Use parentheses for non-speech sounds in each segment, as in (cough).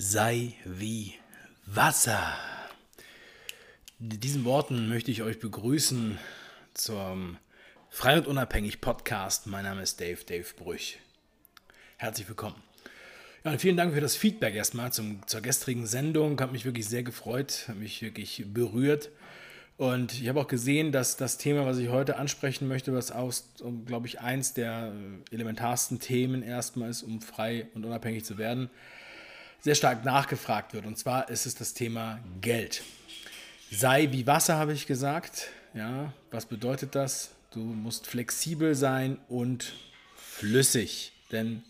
sei wie Wasser. Mit diesen Worten möchte ich euch begrüßen zum Frei und Unabhängig Podcast. Mein Name ist Dave, Dave Brüch. Herzlich willkommen. Ja, vielen Dank für das Feedback erstmal zum, zur gestrigen Sendung. Hat mich wirklich sehr gefreut, hat mich wirklich berührt. Und ich habe auch gesehen, dass das Thema, was ich heute ansprechen möchte, was aus, glaube ich, eins der elementarsten Themen erstmal ist, um frei und unabhängig zu werden, sehr stark nachgefragt wird. Und zwar ist es das Thema Geld. Sei wie Wasser, habe ich gesagt. Ja, was bedeutet das? Du musst flexibel sein und flüssig. Denn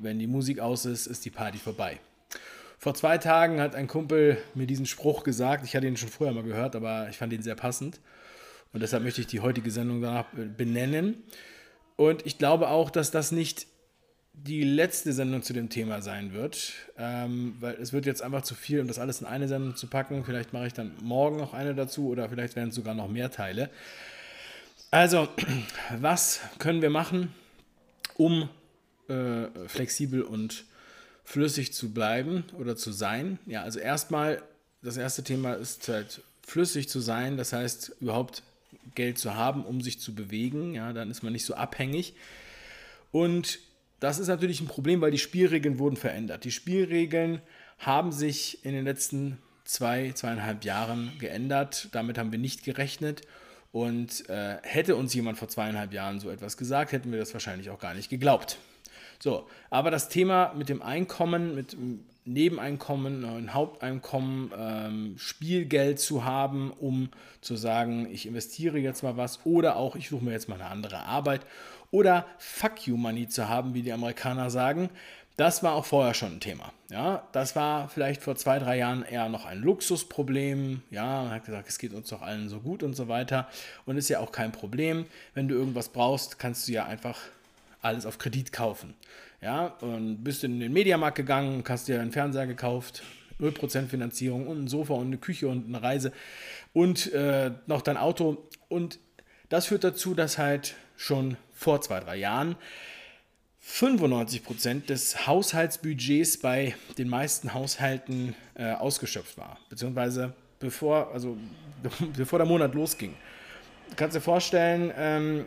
wenn die Musik aus ist, ist die Party vorbei. Vor zwei Tagen hat ein Kumpel mir diesen Spruch gesagt. Ich hatte ihn schon vorher mal gehört, aber ich fand ihn sehr passend. Und deshalb möchte ich die heutige Sendung danach benennen. Und ich glaube auch, dass das nicht die letzte Sendung zu dem Thema sein wird, ähm, weil es wird jetzt einfach zu viel, um das alles in eine Sendung zu packen. Vielleicht mache ich dann morgen noch eine dazu oder vielleicht werden es sogar noch mehr Teile. Also, (clears throat) was können wir machen, um äh, flexibel und flüssig zu bleiben oder zu sein. Ja, also erstmal, das erste Thema ist halt flüssig zu sein, das heißt überhaupt Geld zu haben, um sich zu bewegen. Ja, dann ist man nicht so abhängig. Und das ist natürlich ein Problem, weil die Spielregeln wurden verändert. Die Spielregeln haben sich in den letzten zwei, zweieinhalb Jahren geändert. Damit haben wir nicht gerechnet. Und äh, hätte uns jemand vor zweieinhalb Jahren so etwas gesagt, hätten wir das wahrscheinlich auch gar nicht geglaubt. So, aber das Thema mit dem Einkommen, mit dem Nebeneinkommen, ein Haupteinkommen, ähm, Spielgeld zu haben, um zu sagen, ich investiere jetzt mal was oder auch ich suche mir jetzt mal eine andere Arbeit oder Fuck you Money zu haben, wie die Amerikaner sagen, das war auch vorher schon ein Thema. Ja, das war vielleicht vor zwei, drei Jahren eher noch ein Luxusproblem. Ja, man hat gesagt, es geht uns doch allen so gut und so weiter. Und ist ja auch kein Problem. Wenn du irgendwas brauchst, kannst du ja einfach alles auf Kredit kaufen. Ja, und bist in den Mediamarkt gegangen, hast dir einen Fernseher gekauft, 0% Finanzierung und ein Sofa und eine Küche und eine Reise und äh, noch dein Auto. Und das führt dazu, dass halt schon vor zwei, drei Jahren 95% des Haushaltsbudgets bei den meisten Haushalten äh, ausgeschöpft war. Beziehungsweise bevor, also, (laughs) bevor der Monat losging. Du kannst dir vorstellen, ähm,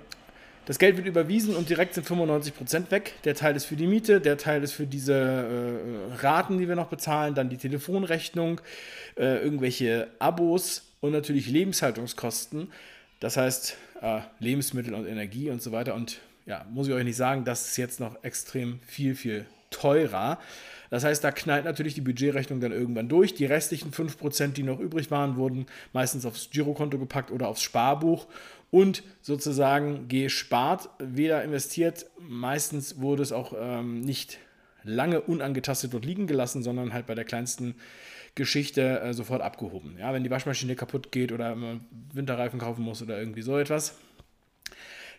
das Geld wird überwiesen und direkt sind 95% weg. Der Teil ist für die Miete, der Teil ist für diese äh, Raten, die wir noch bezahlen, dann die Telefonrechnung, äh, irgendwelche Abos und natürlich Lebenshaltungskosten. Das heißt äh, Lebensmittel und Energie und so weiter. Und ja, muss ich euch nicht sagen, das ist jetzt noch extrem viel, viel teurer. Das heißt, da knallt natürlich die Budgetrechnung dann irgendwann durch. Die restlichen 5%, die noch übrig waren, wurden meistens aufs Girokonto gepackt oder aufs Sparbuch und sozusagen gespart, weder investiert. Meistens wurde es auch ähm, nicht lange unangetastet dort liegen gelassen, sondern halt bei der kleinsten Geschichte äh, sofort abgehoben. Ja, wenn die Waschmaschine kaputt geht oder man Winterreifen kaufen muss oder irgendwie so etwas.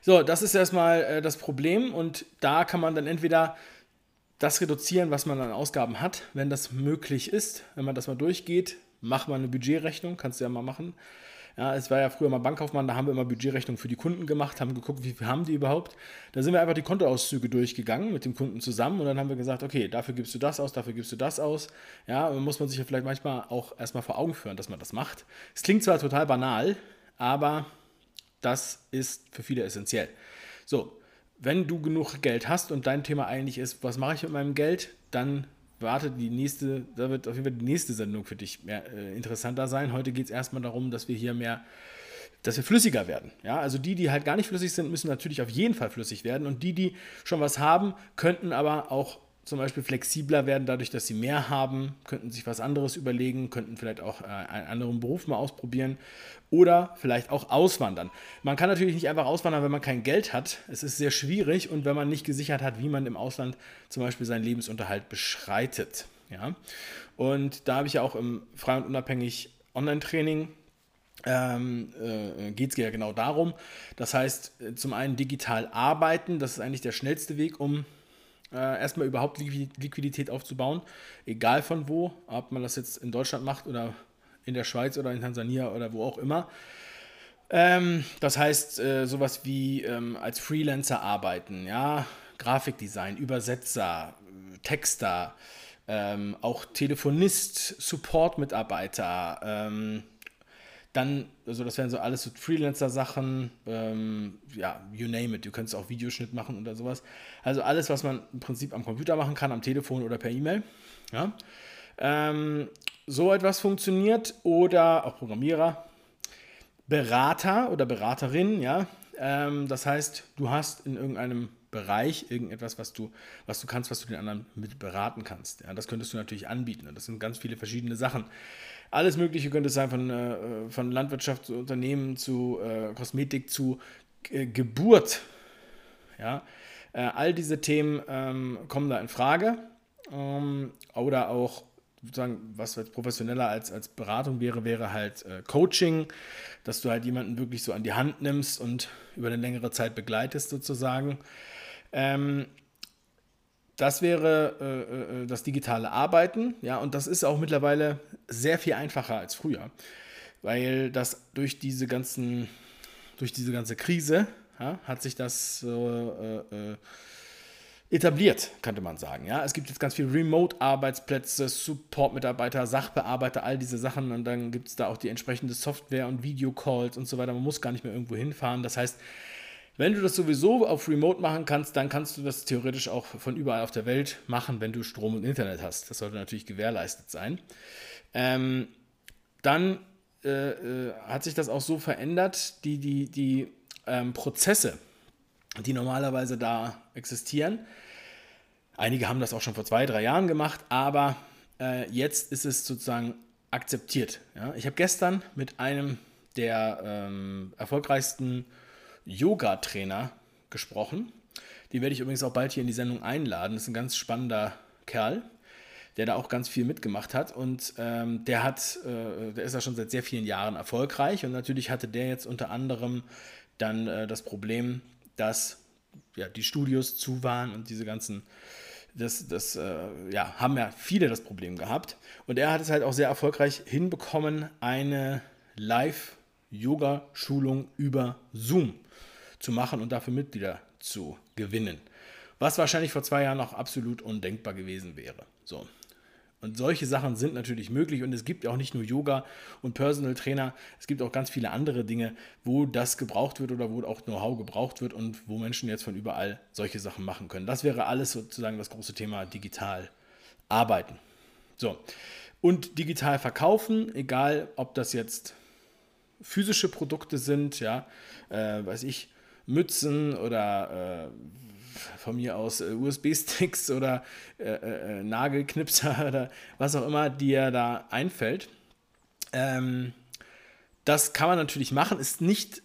So, das ist erstmal äh, das Problem und da kann man dann entweder das reduzieren, was man an Ausgaben hat, wenn das möglich ist. Wenn man das mal durchgeht, mach mal eine Budgetrechnung, kannst du ja mal machen. Ja, es war ja früher mal Bankkaufmann, da haben wir immer Budgetrechnung für die Kunden gemacht, haben geguckt, wie viel haben die überhaupt. Da sind wir einfach die Kontoauszüge durchgegangen mit dem Kunden zusammen und dann haben wir gesagt, okay, dafür gibst du das aus, dafür gibst du das aus. Ja, muss man sich ja vielleicht manchmal auch erstmal vor Augen führen, dass man das macht. Es klingt zwar total banal, aber das ist für viele essentiell. So, wenn du genug Geld hast und dein Thema eigentlich ist, was mache ich mit meinem Geld, dann wartet die nächste, da wird auf jeden Fall die nächste Sendung für dich mehr äh, interessanter sein. Heute geht es erstmal darum, dass wir hier mehr, dass wir flüssiger werden. Ja, also die, die halt gar nicht flüssig sind, müssen natürlich auf jeden Fall flüssig werden. Und die, die schon was haben, könnten aber auch zum Beispiel flexibler werden, dadurch, dass sie mehr haben, könnten sich was anderes überlegen, könnten vielleicht auch äh, einen anderen Beruf mal ausprobieren oder vielleicht auch auswandern. Man kann natürlich nicht einfach auswandern, wenn man kein Geld hat. Es ist sehr schwierig und wenn man nicht gesichert hat, wie man im Ausland zum Beispiel seinen Lebensunterhalt beschreitet. Ja? Und da habe ich ja auch im frei und unabhängig Online-Training ähm, äh, geht es ja genau darum. Das heißt, äh, zum einen digital arbeiten, das ist eigentlich der schnellste Weg, um äh, erstmal überhaupt Liquidität aufzubauen, egal von wo, ob man das jetzt in Deutschland macht oder in der Schweiz oder in Tansania oder wo auch immer. Ähm, das heißt, äh, sowas wie ähm, als Freelancer arbeiten, ja, Grafikdesign, Übersetzer, Texter, ähm, auch Telefonist, Support-Mitarbeiter, ähm, dann, also das wären so alles so Freelancer-Sachen, ähm, ja, you name it. Du könntest auch Videoschnitt machen oder sowas. Also alles, was man im Prinzip am Computer machen kann, am Telefon oder per E-Mail. Ja. Ähm, so etwas funktioniert oder auch Programmierer, Berater oder Beraterin, ja. Ähm, das heißt, du hast in irgendeinem Bereich irgendetwas, was du, was du kannst, was du den anderen mit beraten kannst. Ja, das könntest du natürlich anbieten. Das sind ganz viele verschiedene Sachen. Alles Mögliche könnte es sein, von, äh, von Landwirtschaft zu Unternehmen zu äh, Kosmetik zu äh, Geburt. Ja, äh, all diese Themen ähm, kommen da in Frage. Ähm, oder auch sozusagen, was jetzt professioneller als, als Beratung wäre, wäre halt äh, Coaching, dass du halt jemanden wirklich so an die Hand nimmst und über eine längere Zeit begleitest sozusagen. Ähm, das wäre äh, äh, das digitale Arbeiten, ja, und das ist auch mittlerweile sehr viel einfacher als früher, weil das durch diese ganzen, durch diese ganze Krise ja, hat sich das äh, äh, etabliert, könnte man sagen. Ja, es gibt jetzt ganz viele Remote-Arbeitsplätze, Support-Mitarbeiter, Sachbearbeiter, all diese Sachen und dann gibt es da auch die entsprechende Software und Videocalls und so weiter. Man muss gar nicht mehr irgendwo hinfahren. Das heißt, wenn du das sowieso auf Remote machen kannst, dann kannst du das theoretisch auch von überall auf der Welt machen, wenn du Strom und Internet hast. Das sollte natürlich gewährleistet sein. Ähm, dann äh, äh, hat sich das auch so verändert, die, die, die ähm, Prozesse, die normalerweise da existieren. Einige haben das auch schon vor zwei, drei Jahren gemacht, aber äh, jetzt ist es sozusagen akzeptiert. Ja? Ich habe gestern mit einem der ähm, erfolgreichsten Yoga-Trainer gesprochen. Die werde ich übrigens auch bald hier in die Sendung einladen. Das ist ein ganz spannender Kerl, der da auch ganz viel mitgemacht hat. Und ähm, der hat, äh, der ist ja schon seit sehr vielen Jahren erfolgreich. Und natürlich hatte der jetzt unter anderem dann äh, das Problem, dass ja, die Studios zu waren und diese ganzen das, das äh, ja, haben ja viele das Problem gehabt. Und er hat es halt auch sehr erfolgreich hinbekommen, eine Live-Yoga-Schulung über Zoom zu machen und dafür Mitglieder zu gewinnen. Was wahrscheinlich vor zwei Jahren noch absolut undenkbar gewesen wäre. So. Und solche Sachen sind natürlich möglich und es gibt auch nicht nur Yoga und Personal Trainer, es gibt auch ganz viele andere Dinge, wo das gebraucht wird oder wo auch Know-how gebraucht wird und wo Menschen jetzt von überall solche Sachen machen können. Das wäre alles sozusagen das große Thema digital arbeiten. So. Und digital verkaufen, egal ob das jetzt physische Produkte sind, ja, äh, weiß ich, Mützen oder äh, von mir aus äh, USB-Sticks (laughs) oder äh, äh, äh, Nagelknipser (laughs) oder was auch immer dir da einfällt. Ähm, das kann man natürlich machen, ist nicht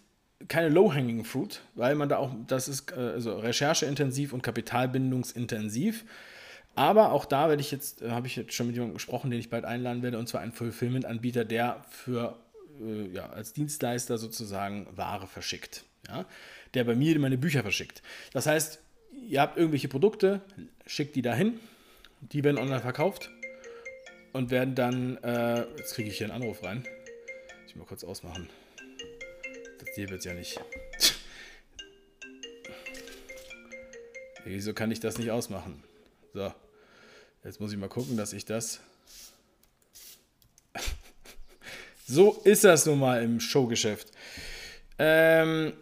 keine low-hanging fruit, weil man da auch, das ist äh, also rechercheintensiv und kapitalbindungsintensiv. Aber auch da werde ich jetzt, habe ich jetzt schon mit jemandem gesprochen, den ich bald einladen werde, und zwar ein Fulfillment-Anbieter, der für ja, als Dienstleister sozusagen Ware verschickt. Ja? Der bei mir meine Bücher verschickt. Das heißt, ihr habt irgendwelche Produkte, schickt die dahin, die werden online verkauft und werden dann, äh, jetzt kriege ich hier einen Anruf rein. Muss ich mal kurz ausmachen. Das hier wird ja nicht. (laughs) Wieso kann ich das nicht ausmachen? So, jetzt muss ich mal gucken, dass ich das. (laughs) so ist das nun mal im Showgeschäft. Ähm,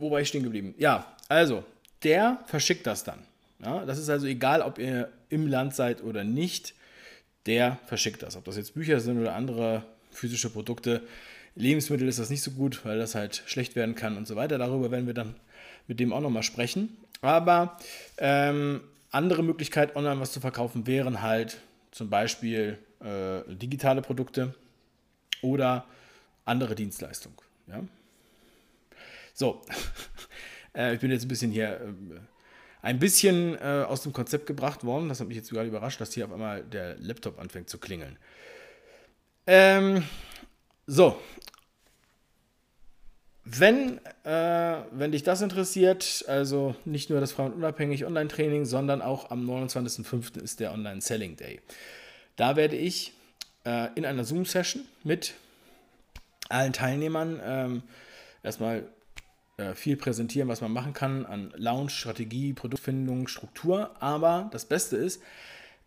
wo war ich stehen geblieben? Ja, also, der verschickt das dann. Ja, das ist also egal, ob ihr im Land seid oder nicht, der verschickt das. Ob das jetzt Bücher sind oder andere physische Produkte. Lebensmittel ist das nicht so gut, weil das halt schlecht werden kann und so weiter. Darüber werden wir dann mit dem auch nochmal sprechen. Aber ähm, andere Möglichkeit, online was zu verkaufen, wären halt zum Beispiel äh, digitale Produkte oder andere Dienstleistungen. Ja? So, (laughs) äh, ich bin jetzt ein bisschen hier äh, ein bisschen äh, aus dem Konzept gebracht worden. Das hat mich jetzt sogar überrascht, dass hier auf einmal der Laptop anfängt zu klingeln. Ähm, so. Wenn, äh, wenn dich das interessiert, also nicht nur das Frauen unabhängig Online-Training, sondern auch am 29.05. ist der Online-Selling Day. Da werde ich äh, in einer Zoom-Session mit allen Teilnehmern ähm, erstmal viel präsentieren, was man machen kann an Launch, Strategie, Produktfindung, Struktur. Aber das Beste ist,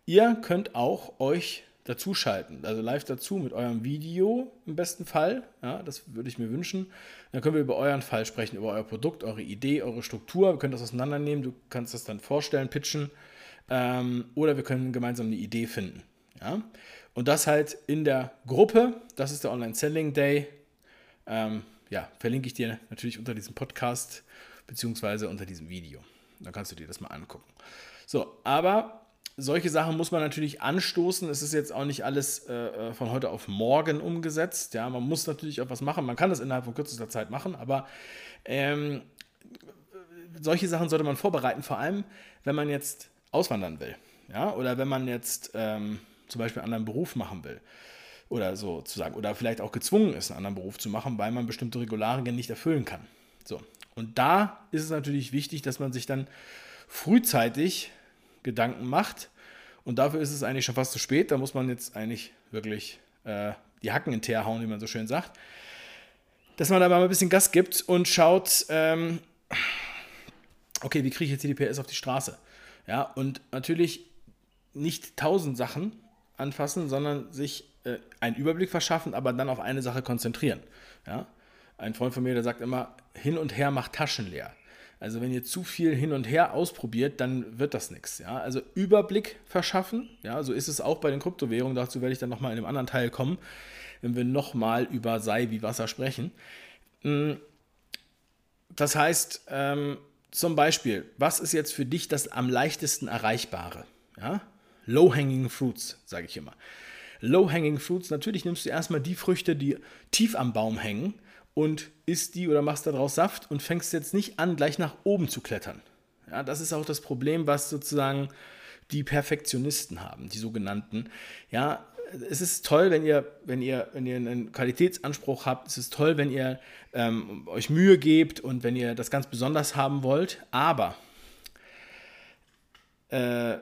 Ihr könnt auch euch dazuschalten, also live dazu mit eurem Video im besten Fall. Ja, das würde ich mir wünschen. Dann können wir über euren Fall sprechen, über euer Produkt, eure Idee, eure Struktur. Wir können das auseinandernehmen. Du kannst das dann vorstellen, pitchen. Ähm, oder wir können gemeinsam eine Idee finden. Ja? Und das halt in der Gruppe. Das ist der Online Selling Day. Ähm, ja, verlinke ich dir natürlich unter diesem Podcast beziehungsweise unter diesem Video. Da kannst du dir das mal angucken. So, aber solche Sachen muss man natürlich anstoßen. Es ist jetzt auch nicht alles äh, äh, von heute auf morgen umgesetzt. Ja, man muss natürlich auch was machen. Man kann das innerhalb von kürzester Zeit machen, aber ähm, solche Sachen sollte man vorbereiten, vor allem wenn man jetzt auswandern will. Ja, oder wenn man jetzt ähm, zum Beispiel einen anderen Beruf machen will. Oder so zu sagen. Oder vielleicht auch gezwungen ist, einen anderen Beruf zu machen, weil man bestimmte Regularien nicht erfüllen kann. So. Und da ist es natürlich wichtig, dass man sich dann frühzeitig Gedanken macht. Und dafür ist es eigentlich schon fast zu spät. Da muss man jetzt eigentlich wirklich äh, die Hacken in Teer hauen, wie man so schön sagt. Dass man da mal ein bisschen Gas gibt und schaut, ähm, okay, wie kriege ich jetzt die PS auf die Straße? Ja, und natürlich nicht tausend Sachen anfassen, sondern sich äh, einen Überblick verschaffen, aber dann auf eine Sache konzentrieren. Ja? Ein Freund von mir, der sagt immer, hin und her macht Taschen leer. Also wenn ihr zu viel hin und her ausprobiert, dann wird das nichts. Ja? Also Überblick verschaffen, ja, so ist es auch bei den Kryptowährungen. Dazu werde ich dann nochmal in einem anderen Teil kommen, wenn wir nochmal über Sei wie Wasser sprechen. Mm, das heißt, ähm, zum Beispiel, was ist jetzt für dich das am leichtesten Erreichbare? Ja? Low-hanging Fruits, sage ich immer. Low-hanging Fruits, natürlich nimmst du erstmal die Früchte, die tief am Baum hängen und isst die oder machst daraus Saft und fängst jetzt nicht an, gleich nach oben zu klettern. Ja, das ist auch das Problem, was sozusagen die Perfektionisten haben, die sogenannten. Ja, es ist toll, wenn ihr, wenn ihr, wenn ihr einen Qualitätsanspruch habt. Es ist toll, wenn ihr ähm, euch Mühe gebt und wenn ihr das ganz besonders haben wollt. Aber äh,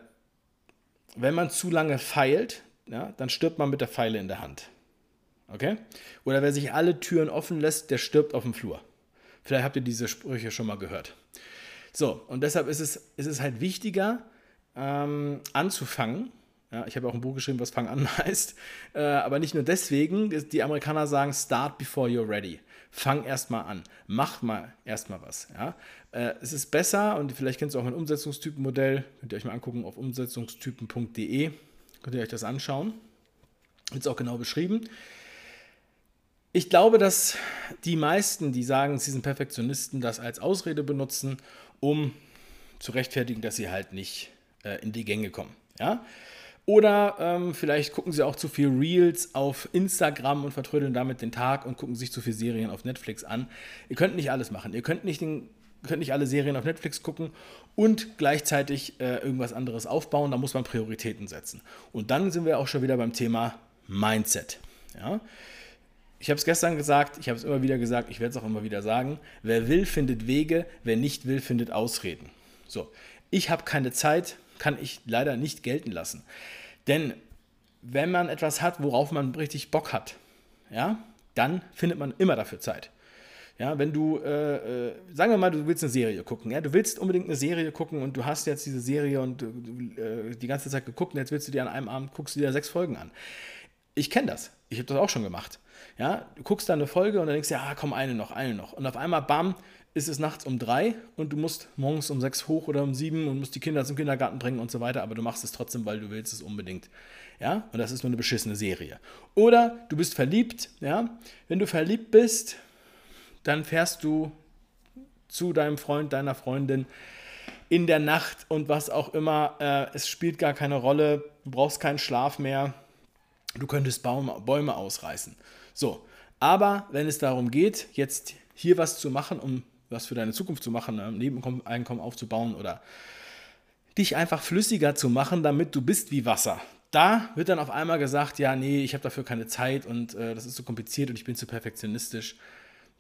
wenn man zu lange feilt, ja, dann stirbt man mit der Pfeile in der Hand. Okay? Oder wer sich alle Türen offen lässt, der stirbt auf dem Flur. Vielleicht habt ihr diese Sprüche schon mal gehört. So, und deshalb ist es, ist es halt wichtiger, ähm, anzufangen. Ja, ich habe auch ein Buch geschrieben, was Fang an (laughs) heißt. Äh, aber nicht nur deswegen. Die Amerikaner sagen, start before you're ready. Fang erstmal an. Mach mal erstmal was. Ja? Äh, es ist besser, und vielleicht kennst du auch mein Umsetzungstypenmodell, könnt ihr euch mal angucken auf umsetzungstypen.de. Könnt ihr euch das anschauen. Ist auch genau beschrieben. Ich glaube, dass die meisten, die sagen, sie sind Perfektionisten, das als Ausrede benutzen, um zu rechtfertigen, dass sie halt nicht äh, in die Gänge kommen. Ja? Oder ähm, vielleicht gucken sie auch zu viel Reels auf Instagram und vertrödeln damit den Tag und gucken sich zu viel Serien auf Netflix an. Ihr könnt nicht alles machen. Ihr könnt nicht, den, könnt nicht alle Serien auf Netflix gucken und gleichzeitig äh, irgendwas anderes aufbauen. Da muss man Prioritäten setzen. Und dann sind wir auch schon wieder beim Thema Mindset. Ja? Ich habe es gestern gesagt, ich habe es immer wieder gesagt, ich werde es auch immer wieder sagen. Wer will, findet Wege, wer nicht will, findet Ausreden. So, ich habe keine Zeit, kann ich leider nicht gelten lassen. Denn wenn man etwas hat, worauf man richtig Bock hat, ja, dann findet man immer dafür Zeit. Ja, wenn du, äh, äh, sagen wir mal, du willst eine Serie gucken, ja, du willst unbedingt eine Serie gucken und du hast jetzt diese Serie und äh, die ganze Zeit geguckt und jetzt willst du dir an einem Abend, guckst du dir sechs Folgen an. Ich kenne das. Ich habe das auch schon gemacht. Ja, du guckst da eine Folge und dann denkst du, ja, komm, eine noch, eine noch. Und auf einmal, bam, ist es nachts um drei und du musst morgens um sechs hoch oder um sieben und musst die Kinder zum Kindergarten bringen und so weiter, aber du machst es trotzdem, weil du willst es unbedingt. Ja, und das ist nur eine beschissene Serie. Oder du bist verliebt, ja. Wenn du verliebt bist, dann fährst du zu deinem Freund, deiner Freundin in der Nacht und was auch immer. Äh, es spielt gar keine Rolle. Du brauchst keinen Schlaf mehr. Du könntest Baum, Bäume ausreißen. So, aber wenn es darum geht, jetzt hier was zu machen, um was für deine Zukunft zu machen, ein Nebeneinkommen aufzubauen oder dich einfach flüssiger zu machen, damit du bist wie Wasser. Da wird dann auf einmal gesagt, ja, nee, ich habe dafür keine Zeit und äh, das ist zu kompliziert und ich bin zu perfektionistisch.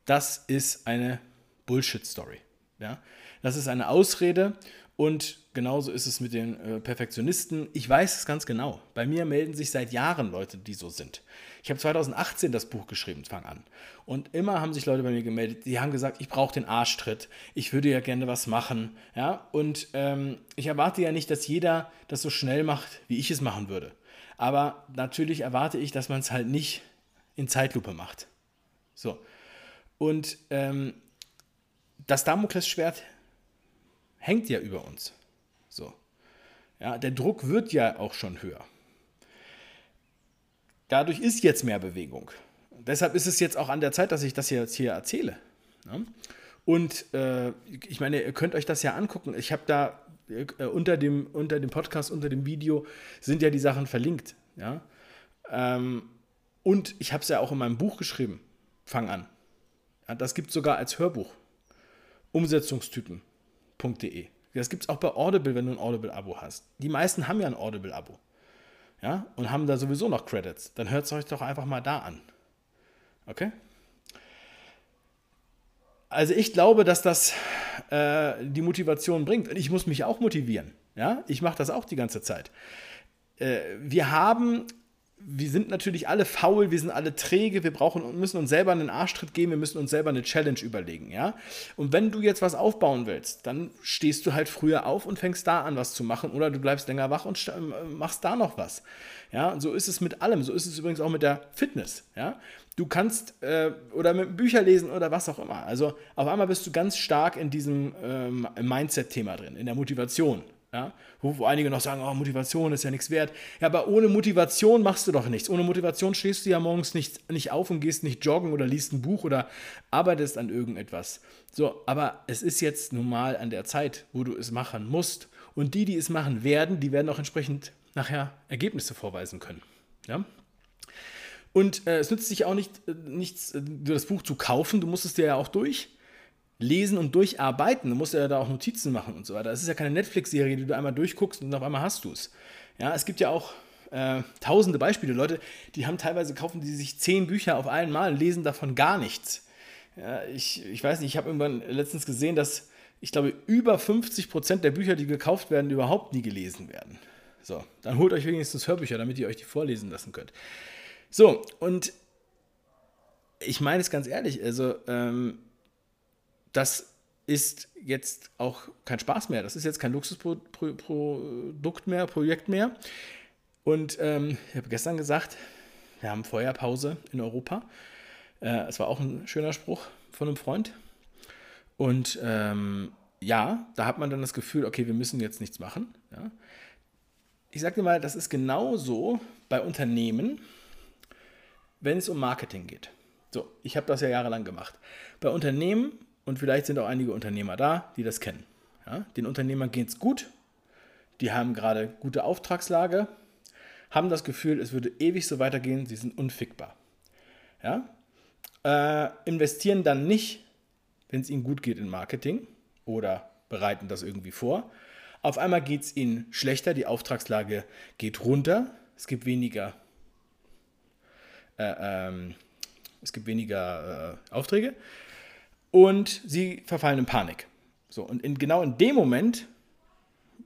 Das ist eine Bullshit-Story. Ja? Das ist eine Ausrede Und genauso ist es mit den äh, Perfektionisten. Ich weiß es ganz genau. Bei mir melden sich seit Jahren Leute, die so sind. Ich habe 2018 das Buch geschrieben, fang an. Und immer haben sich Leute bei mir gemeldet, die haben gesagt, ich brauche den Arschtritt, ich würde ja gerne was machen. Ja? Und ähm, ich erwarte ja nicht, dass jeder das so schnell macht, wie ich es machen würde. Aber natürlich erwarte ich, dass man es halt nicht in Zeitlupe macht. So. Und ähm, das Damoklesschwert hängt ja über uns. So. Ja, der Druck wird ja auch schon höher. Dadurch ist jetzt mehr Bewegung. Deshalb ist es jetzt auch an der Zeit, dass ich das jetzt hier erzähle. Ja? Und äh, ich meine, ihr könnt euch das ja angucken. Ich habe da äh, unter, dem, unter dem Podcast, unter dem Video sind ja die Sachen verlinkt. Ja? Ähm, und ich habe es ja auch in meinem Buch geschrieben. Fang an. Ja, das gibt es sogar als Hörbuch. Umsetzungstypen audible.de. Das gibt es auch bei Audible, wenn du ein Audible-Abo hast. Die meisten haben ja ein Audible-Abo. Ja, und haben da sowieso noch Credits. Dann hört es euch doch einfach mal da an. Okay? Also ich glaube, dass das äh, die Motivation bringt. Und ich muss mich auch motivieren. Ja, ich mache das auch die ganze Zeit. Äh, wir haben wir sind natürlich alle faul, wir sind alle träge, wir brauchen, müssen uns selber einen Arschtritt geben, wir müssen uns selber eine Challenge überlegen, ja. Und wenn du jetzt was aufbauen willst, dann stehst du halt früher auf und fängst da an, was zu machen, oder du bleibst länger wach und machst da noch was, ja. Und so ist es mit allem, so ist es übrigens auch mit der Fitness, ja. Du kannst äh, oder mit Bücher lesen oder was auch immer. Also auf einmal bist du ganz stark in diesem ähm, Mindset-Thema drin, in der Motivation. Ja? Wo, einige noch sagen, oh, Motivation ist ja nichts wert. Ja, aber ohne Motivation machst du doch nichts. Ohne Motivation stehst du ja morgens nicht, nicht auf und gehst nicht joggen oder liest ein Buch oder arbeitest an irgendetwas. So, aber es ist jetzt nun mal an der Zeit, wo du es machen musst. Und die, die es machen werden, die werden auch entsprechend nachher Ergebnisse vorweisen können. Ja? Und äh, es nützt sich auch nicht, äh, nichts, äh, das Buch zu kaufen, du musst es dir ja auch durch lesen und durcharbeiten. Du musst ja da auch Notizen machen und so weiter. Das ist ja keine Netflix-Serie, die du einmal durchguckst und auf einmal hast du es. Ja, es gibt ja auch äh, tausende Beispiele. Leute, die haben teilweise, kaufen die sich zehn Bücher auf einmal und lesen davon gar nichts. Ja, ich, ich weiß nicht, ich habe irgendwann letztens gesehen, dass ich glaube, über 50 Prozent der Bücher, die gekauft werden, überhaupt nie gelesen werden. So, dann holt euch wenigstens Hörbücher, damit ihr euch die vorlesen lassen könnt. So, und ich meine es ganz ehrlich, also ähm, das ist jetzt auch kein Spaß mehr. Das ist jetzt kein Luxusprodukt mehr, Projekt mehr. Und ähm, ich habe gestern gesagt, wir haben Feuerpause in Europa. Äh, es war auch ein schöner Spruch von einem Freund. Und ähm, ja, da hat man dann das Gefühl, okay, wir müssen jetzt nichts machen. Ja. Ich sage dir mal, das ist genauso bei Unternehmen, wenn es um Marketing geht. So, ich habe das ja jahrelang gemacht. Bei Unternehmen und vielleicht sind auch einige Unternehmer da, die das kennen. Ja, den Unternehmern geht es gut, die haben gerade gute Auftragslage, haben das Gefühl, es würde ewig so weitergehen, sie sind unfickbar. Ja? Äh, investieren dann nicht, wenn es ihnen gut geht in Marketing oder bereiten das irgendwie vor. Auf einmal geht es ihnen schlechter, die Auftragslage geht runter, es gibt weniger, äh, ähm, es gibt weniger äh, Aufträge und sie verfallen in Panik. So, und in, genau in dem Moment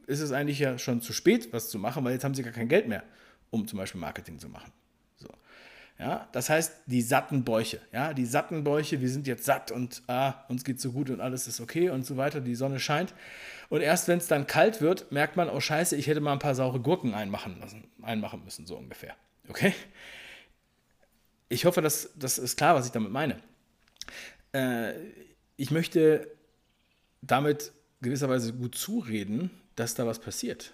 ist es eigentlich ja schon zu spät, was zu machen, weil jetzt haben sie gar kein Geld mehr, um zum Beispiel Marketing zu machen. So. Ja, das heißt, die satten Bäuche, ja, die satten Bäuche, wir sind jetzt satt und ah, uns geht so gut und alles ist okay und so weiter, die Sonne scheint. Und erst wenn es dann kalt wird, merkt man, oh Scheiße, ich hätte mal ein paar saure Gurken einmachen, lassen, einmachen müssen, so ungefähr. Okay? Ich hoffe, das, das ist klar, was ich damit meine äh, ich möchte damit gewisserweise gut zureden, dass da was passiert.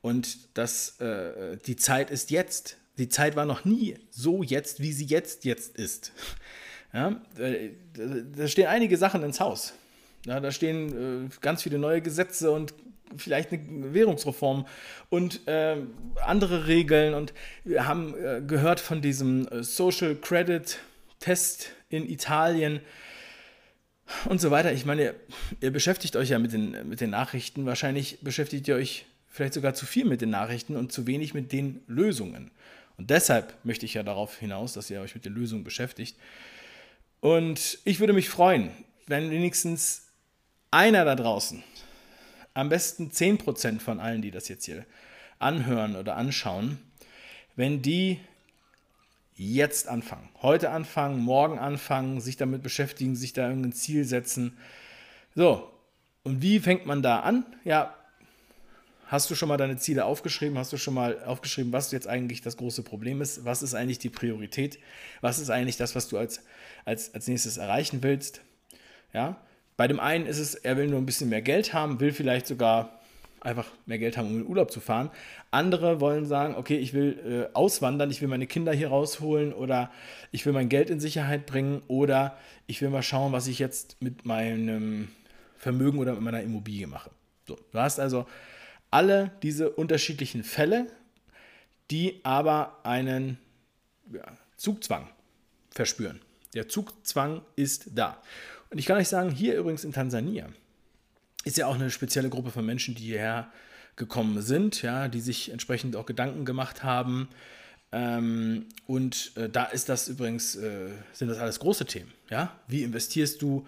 Und dass äh, die Zeit ist jetzt. Die Zeit war noch nie so jetzt, wie sie jetzt jetzt ist. Ja, äh, da stehen einige Sachen ins Haus. Ja, da stehen äh, ganz viele neue Gesetze und vielleicht eine Währungsreform und äh, andere Regeln. Und wir haben äh, gehört von diesem äh, Social Credit Test in Italien und so weiter. Ich meine, ihr beschäftigt euch ja mit den, mit den Nachrichten. Wahrscheinlich beschäftigt ihr euch vielleicht sogar zu viel mit den Nachrichten und zu wenig mit den Lösungen. Und deshalb möchte ich ja darauf hinaus, dass ihr euch mit den Lösungen beschäftigt. Und ich würde mich freuen, wenn wenigstens einer da draußen am besten 10% von allen, die das jetzt hier anhören oder anschauen, wenn die jetzt anfangen, heute anfangen, morgen anfangen, sich damit beschäftigen, sich da irgendein Ziel setzen. So, und wie fängt man da an? Ja, hast du schon mal deine Ziele aufgeschrieben? Hast du schon mal aufgeschrieben, was jetzt eigentlich das große Problem ist? Was ist eigentlich die Priorität? Was ist eigentlich das, was du als, als, als nächstes erreichen willst? Ja, bei dem einen ist es, er will nur ein bisschen mehr Geld haben, will vielleicht sogar einfach mehr Geld haben, um in Urlaub zu fahren. Andere wollen sagen, okay, ich will äh, auswandern, ich will meine Kinder hier rausholen oder ich will mein Geld in Sicherheit bringen oder ich will mal schauen, was ich jetzt mit meinem Vermögen oder mit meiner Immobilie mache. So, du hast also alle diese unterschiedlichen Fälle, die aber einen ja, Zugzwang verspüren. Der Zugzwang ist da. Und ich kann euch sagen, hier übrigens in Tansania, ist ja auch eine spezielle Gruppe von Menschen, die hierher gekommen sind, ja, die sich entsprechend auch Gedanken gemacht haben. Ähm, und äh, da ist das übrigens, äh, sind das alles große Themen. Ja? Wie investierst du?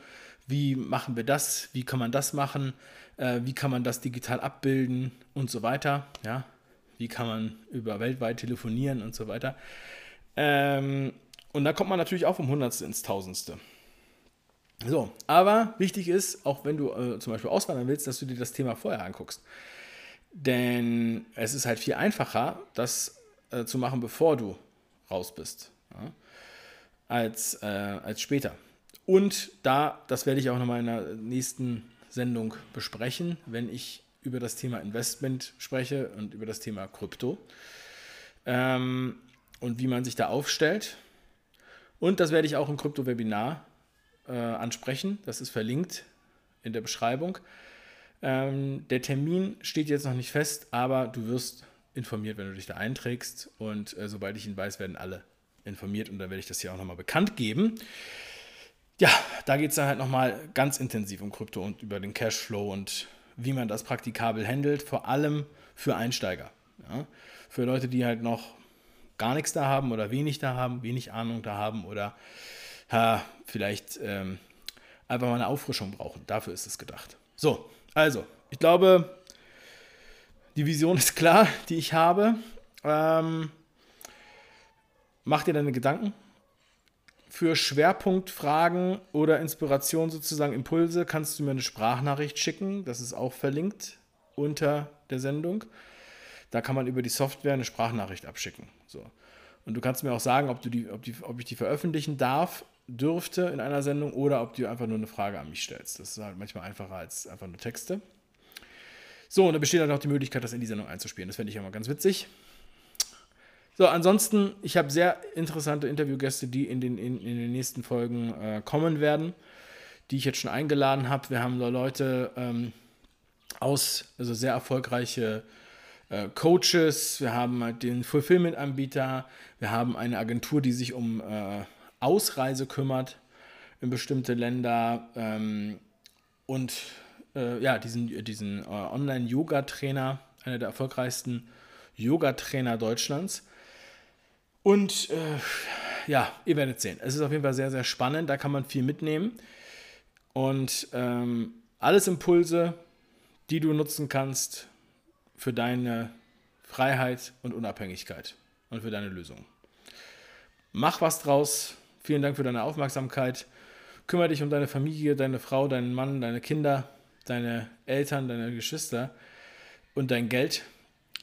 Wie machen wir das? Wie kann man das machen? Äh, wie kann man das digital abbilden und so weiter? Ja? Wie kann man über weltweit telefonieren und so weiter? Ähm, und da kommt man natürlich auch vom Hundertste ins Tausendste. So, aber wichtig ist, auch wenn du äh, zum Beispiel auswandern willst, dass du dir das Thema vorher anguckst. Denn es ist halt viel einfacher, das äh, zu machen, bevor du raus bist, ja, als, äh, als später. Und da, das werde ich auch nochmal in der nächsten Sendung besprechen, wenn ich über das Thema Investment spreche und über das Thema Krypto ähm, und wie man sich da aufstellt. Und das werde ich auch im Krypto-Webinar äh, ansprechen. Das ist verlinkt in der Beschreibung. Ähm, der Termin steht jetzt noch nicht fest, aber du wirst informiert, wenn du dich da einträgst. Und äh, sobald ich ihn weiß, werden alle informiert und dann werde ich das hier auch nochmal bekannt geben. Ja, da geht es dann halt nochmal ganz intensiv um Krypto und über den Cashflow und wie man das praktikabel handelt, vor allem für Einsteiger. Ja? Für Leute, die halt noch gar nichts da haben oder wenig da haben, wenig Ahnung da haben oder ha, vielleicht ähm, einfach mal eine Auffrischung brauchen. Dafür ist es gedacht. So, also, ich glaube, die Vision ist klar, die ich habe. Ähm, mach dir deine Gedanken. Für Schwerpunktfragen oder Inspiration sozusagen Impulse kannst du mir eine Sprachnachricht schicken. Das ist auch verlinkt unter der Sendung. Da kann man über die Software eine Sprachnachricht abschicken. So. Und du kannst mir auch sagen, ob, du die, ob, die, ob ich die veröffentlichen darf dürfte in einer Sendung oder ob du einfach nur eine Frage an mich stellst. Das ist halt manchmal einfacher als einfach nur Texte. So, und da besteht halt auch die Möglichkeit, das in die Sendung einzuspielen. Das fände ich immer ganz witzig. So, ansonsten, ich habe sehr interessante Interviewgäste, die in den, in, in den nächsten Folgen äh, kommen werden, die ich jetzt schon eingeladen habe. Wir haben da Leute ähm, aus, also sehr erfolgreiche äh, Coaches, wir haben halt den Fulfillment-Anbieter, wir haben eine Agentur, die sich um äh, Ausreise kümmert in bestimmte Länder ähm, und äh, ja, diesen, diesen äh, Online-Yoga-Trainer, einer der erfolgreichsten Yoga-Trainer Deutschlands. Und äh, ja, ihr werdet sehen. Es ist auf jeden Fall sehr, sehr spannend. Da kann man viel mitnehmen. Und ähm, alles Impulse, die du nutzen kannst für deine Freiheit und Unabhängigkeit und für deine Lösung. Mach was draus, Vielen Dank für deine Aufmerksamkeit. Kümmere dich um deine Familie, deine Frau, deinen Mann, deine Kinder, deine Eltern, deine Geschwister und dein Geld.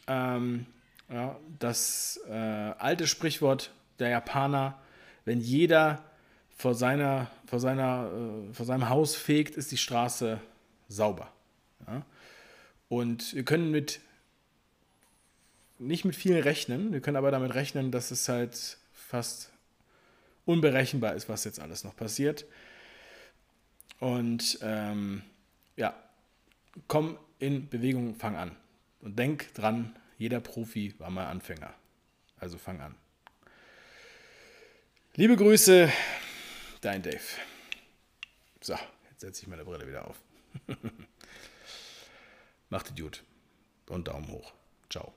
Ähm, ja, das äh, alte Sprichwort der Japaner, wenn jeder vor, seiner, vor, seiner, äh, vor seinem Haus fegt, ist die Straße sauber. Ja? Und wir können mit nicht mit viel rechnen, wir können aber damit rechnen, dass es halt fast unberechenbar ist, was jetzt alles noch passiert. Und ähm, ja, komm in Bewegung, fang an. Und denk dran, jeder Profi war mal Anfänger. Also fang an. Liebe Grüße, dein Dave. So, jetzt setze ich meine Brille wieder auf. (laughs) Macht gut und Daumen hoch. Ciao.